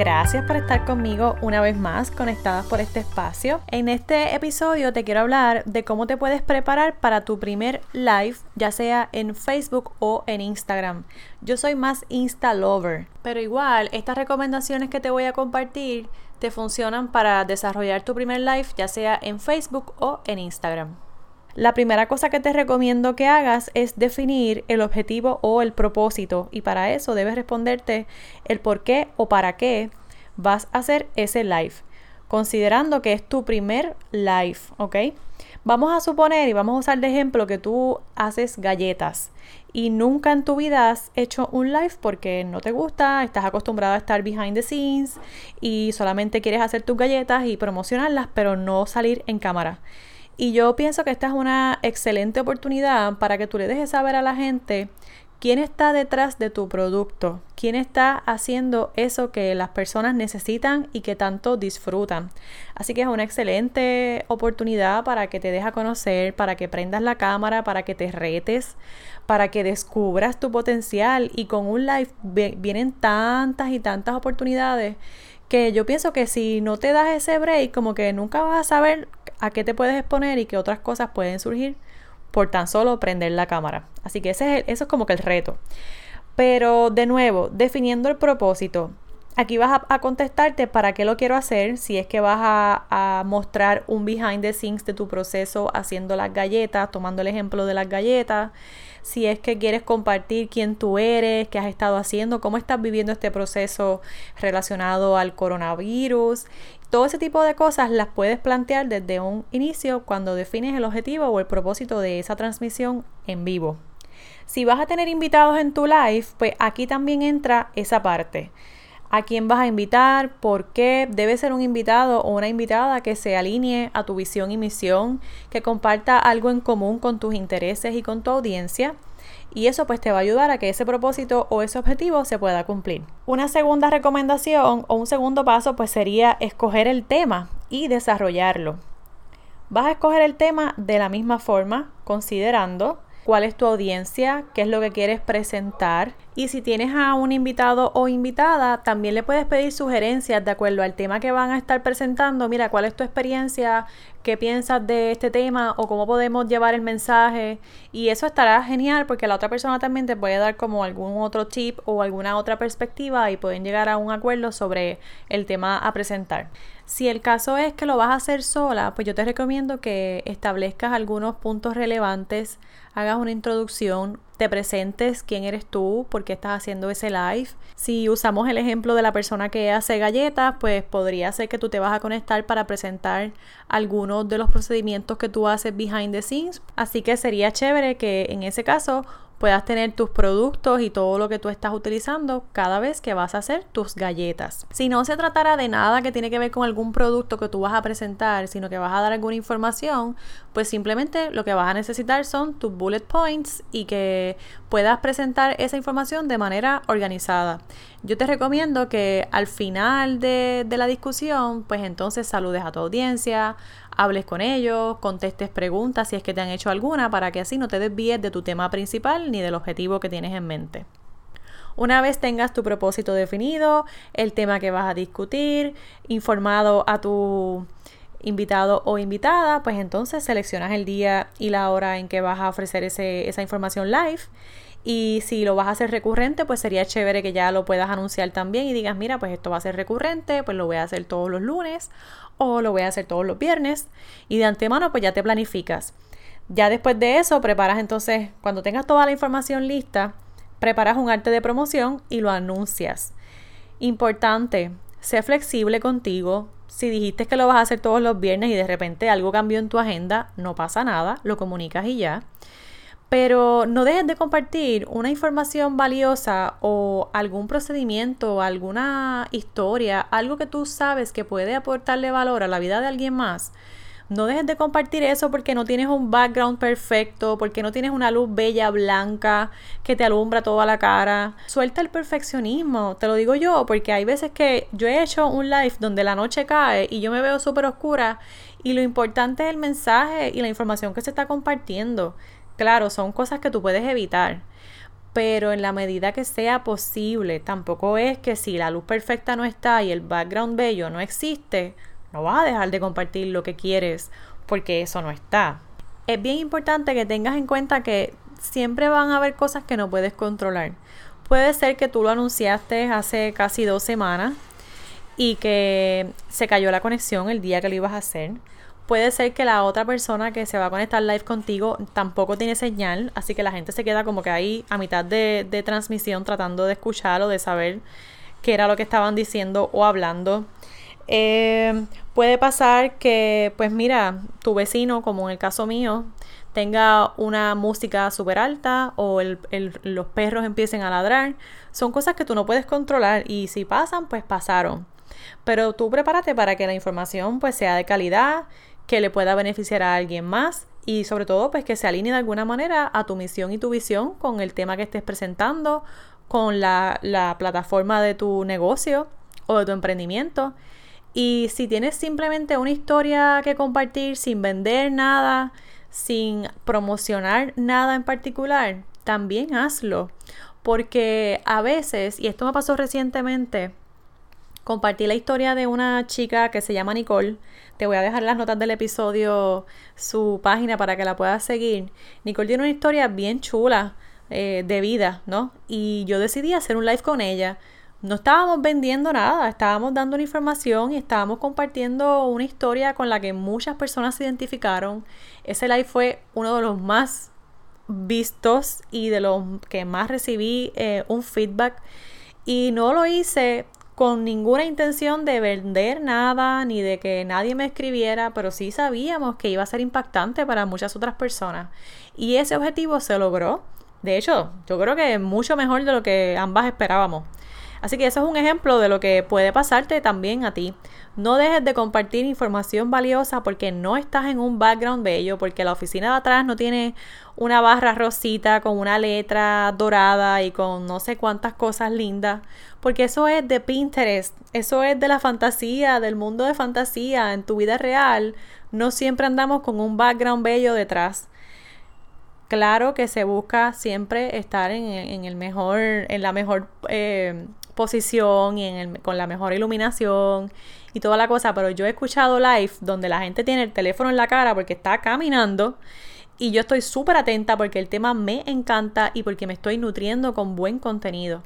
gracias por estar conmigo una vez más conectadas por este espacio. En este episodio te quiero hablar de cómo te puedes preparar para tu primer live, ya sea en Facebook o en Instagram. Yo soy más Insta Lover, pero igual estas recomendaciones que te voy a compartir te funcionan para desarrollar tu primer live, ya sea en Facebook o en Instagram. La primera cosa que te recomiendo que hagas es definir el objetivo o el propósito y para eso debes responderte el por qué o para qué vas a hacer ese live, considerando que es tu primer live, ¿ok? Vamos a suponer y vamos a usar de ejemplo que tú haces galletas y nunca en tu vida has hecho un live porque no te gusta, estás acostumbrado a estar behind the scenes y solamente quieres hacer tus galletas y promocionarlas, pero no salir en cámara. Y yo pienso que esta es una excelente oportunidad para que tú le dejes saber a la gente quién está detrás de tu producto, quién está haciendo eso que las personas necesitan y que tanto disfrutan. Así que es una excelente oportunidad para que te dejes conocer, para que prendas la cámara, para que te retes, para que descubras tu potencial. Y con un live vienen tantas y tantas oportunidades que yo pienso que si no te das ese break, como que nunca vas a saber a qué te puedes exponer y qué otras cosas pueden surgir por tan solo prender la cámara. Así que ese es eso es como que el reto. Pero de nuevo, definiendo el propósito, aquí vas a, contestarte para qué lo quiero hacer, si es que vas a, a, mostrar un behind the scenes de tu proceso haciendo las galletas, tomando el ejemplo de las galletas, si es que quieres compartir quién tú eres, qué has estado haciendo, cómo estás viviendo este proceso relacionado al coronavirus. Todo ese tipo de cosas las puedes plantear desde un inicio cuando defines el objetivo o el propósito de esa transmisión en vivo. Si vas a tener invitados en tu live, pues aquí también entra esa parte a quién vas a invitar, por qué debe ser un invitado o una invitada que se alinee a tu visión y misión, que comparta algo en común con tus intereses y con tu audiencia. Y eso pues te va a ayudar a que ese propósito o ese objetivo se pueda cumplir. Una segunda recomendación o un segundo paso pues sería escoger el tema y desarrollarlo. Vas a escoger el tema de la misma forma, considerando cuál es tu audiencia, qué es lo que quieres presentar. Y si tienes a un invitado o invitada, también le puedes pedir sugerencias de acuerdo al tema que van a estar presentando. Mira, cuál es tu experiencia, qué piensas de este tema o cómo podemos llevar el mensaje. Y eso estará genial porque la otra persona también te puede dar como algún otro tip o alguna otra perspectiva y pueden llegar a un acuerdo sobre el tema a presentar. Si el caso es que lo vas a hacer sola, pues yo te recomiendo que establezcas algunos puntos relevantes, hagas una introducción, te presentes quién eres tú, por qué estás haciendo ese live. Si usamos el ejemplo de la persona que hace galletas, pues podría ser que tú te vas a conectar para presentar algunos de los procedimientos que tú haces behind the scenes. Así que sería chévere que en ese caso puedas tener tus productos y todo lo que tú estás utilizando cada vez que vas a hacer tus galletas. Si no se tratara de nada que tiene que ver con algún producto que tú vas a presentar, sino que vas a dar alguna información, pues simplemente lo que vas a necesitar son tus bullet points y que puedas presentar esa información de manera organizada. Yo te recomiendo que al final de, la discusión, pues entonces saludes a tu audiencia, hables con ellos, contestes preguntas si es que te han hecho alguna, para que así no te desvíes de tu tema principal ni del objetivo que tienes en mente. Una vez tengas tu propósito definido, el tema que vas a discutir, informado a tu invitado o invitada, pues entonces seleccionas el día y la hora en que vas a ofrecer esa información live y si lo vas a hacer recurrente, pues sería chévere que ya lo puedas anunciar también y digas, mira, pues esto va a ser recurrente, pues lo voy a hacer todos los lunes o lo voy a hacer todos los viernes. Y de antemano, pues ya te planificas. Ya después de eso, preparas entonces, cuando tengas toda la información lista, preparas un arte de promoción y lo anuncias. Importante, sé flexible contigo. Si dijiste que lo vas a hacer todos los viernes y de repente algo cambió en tu agenda, no pasa nada, lo comunicas y ya Pero no dejes de compartir una información valiosa o algún procedimiento, alguna historia, algo que tú sabes que puede aportarle valor a la vida de alguien más. No dejes de compartir eso porque no tienes un background perfecto, porque no tienes una luz bella blanca que te alumbra toda la cara. Suelta el perfeccionismo, te lo digo yo, porque hay veces que yo he hecho un live donde la noche cae y yo me veo súper oscura y lo importante es el mensaje y la información que se está compartiendo. Claro, son cosas que tú puedes evitar, pero en la medida que sea posible, tampoco es que si la luz perfecta no está y el background bello no existe, no vas a dejar de compartir lo que quieres porque eso no está. Es bien importante que tengas en cuenta que siempre van a haber cosas que no puedes controlar. Puede ser que tú lo anunciaste hace casi dos semanas y que se cayó la conexión el día que lo ibas a hacer puede ser que la otra persona que se va a conectar live contigo tampoco tiene señal, así que la gente se queda como que ahí a mitad de, transmisión tratando de escuchar o de saber qué era lo que estaban diciendo o hablando. Eh, puede pasar que, pues mira, tu vecino, como en el caso mío, tenga una música súper alta o los perros empiecen a ladrar. Son cosas que tú no puedes controlar y si pasan, pues pasaron. Pero tú prepárate para que la información pues sea de calidad, que le pueda beneficiar a alguien más y sobre todo pues que se alinee de alguna manera a tu misión y tu visión con el tema que estés presentando, con la, la plataforma de tu negocio o de tu emprendimiento. Y si tienes simplemente una historia que compartir sin vender nada, sin promocionar nada en particular, también hazlo. Porque a veces, y esto me pasó recientemente, compartí la historia de una chica que se llama Nicole. Te voy a dejar las notas del episodio, su página para que la puedas seguir. Nicole tiene una historia bien chula eh, de vida, ¿no? Y yo decidí hacer un live con ella. No estábamos vendiendo nada, estábamos dando una información y estábamos compartiendo una historia con la que muchas personas se identificaron. Ese live fue uno de los más vistos y de los que más recibí eh, un feedback. Y no lo hice con ninguna intención de vender nada ni de que nadie me escribiera, pero sí sabíamos que iba a ser impactante para muchas otras personas. Y ese objetivo se logró. De hecho, yo creo que mucho mejor de lo que ambas esperábamos. Así que eso es un ejemplo de lo que puede pasarte también a ti. No dejes de compartir información valiosa porque no estás en un background bello, porque la oficina de atrás no tiene una barra rosita con una letra dorada y con no sé cuántas cosas lindas, porque eso es de Pinterest, eso es de la fantasía, del mundo de fantasía. En tu vida real no siempre andamos con un background bello detrás. Claro que se busca siempre estar en, el mejor, en la mejor eh, posición y con la mejor iluminación y toda la cosa, pero yo he escuchado live donde la gente tiene el teléfono en la cara porque está caminando y yo estoy súper atenta porque el tema me encanta y porque me estoy nutriendo con buen contenido.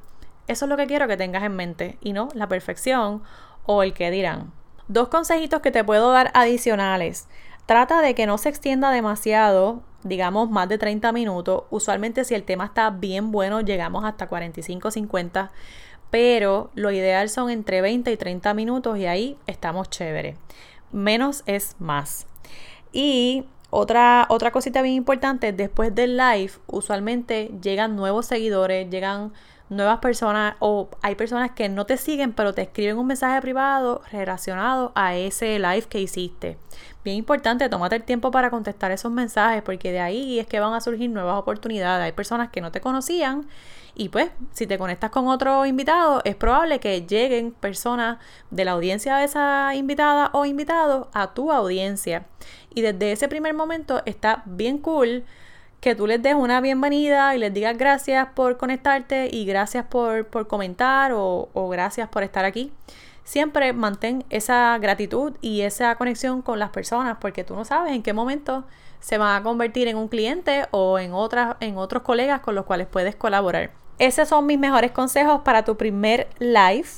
Eso es lo que quiero que tengas en mente y no la perfección o el que dirán. Dos consejitos que te puedo dar adicionales. Trata de que no se extienda demasiado, digamos más de 30 minutos. Usualmente si el tema está bien bueno llegamos hasta 45 50 pero lo ideal son entre 20 y 30 minutos y ahí estamos chévere. Menos es más. Y otra, otra cosita bien importante, después del live, usualmente llegan nuevos seguidores, llegan nuevas personas o hay personas que no te siguen pero te escriben un mensaje privado relacionado a ese live que hiciste. Bien importante, tómate el tiempo para contestar esos mensajes porque de ahí es que van a surgir nuevas oportunidades. Hay personas que no te conocían y pues, si te conectas con otro invitado, es probable que lleguen personas de la audiencia de esa invitada o invitado a tu audiencia. Y desde ese primer momento está bien cool que tú les des una bienvenida y les digas gracias por conectarte y gracias por, comentar o, o gracias por estar aquí siempre mantén esa gratitud y esa conexión con las personas porque tú no sabes en qué momento se van a convertir en un cliente o en, otras, en otros colegas con los cuales puedes colaborar. Esos son mis mejores consejos para tu primer live.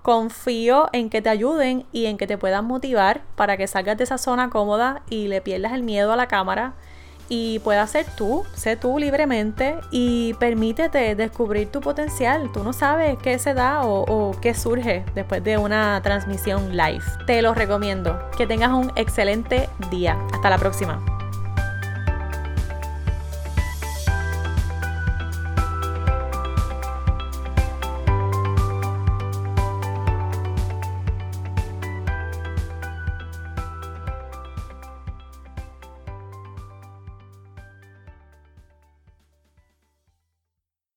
Confío en que te ayuden y en que te puedan motivar para que salgas de esa zona cómoda y le pierdas el miedo a la cámara y puedas ser tú, sé tú libremente y permítete descubrir tu potencial. Tú no sabes qué se da o, o, qué surge después de una transmisión live. Te lo recomiendo. Que tengas un excelente día. Hasta la próxima.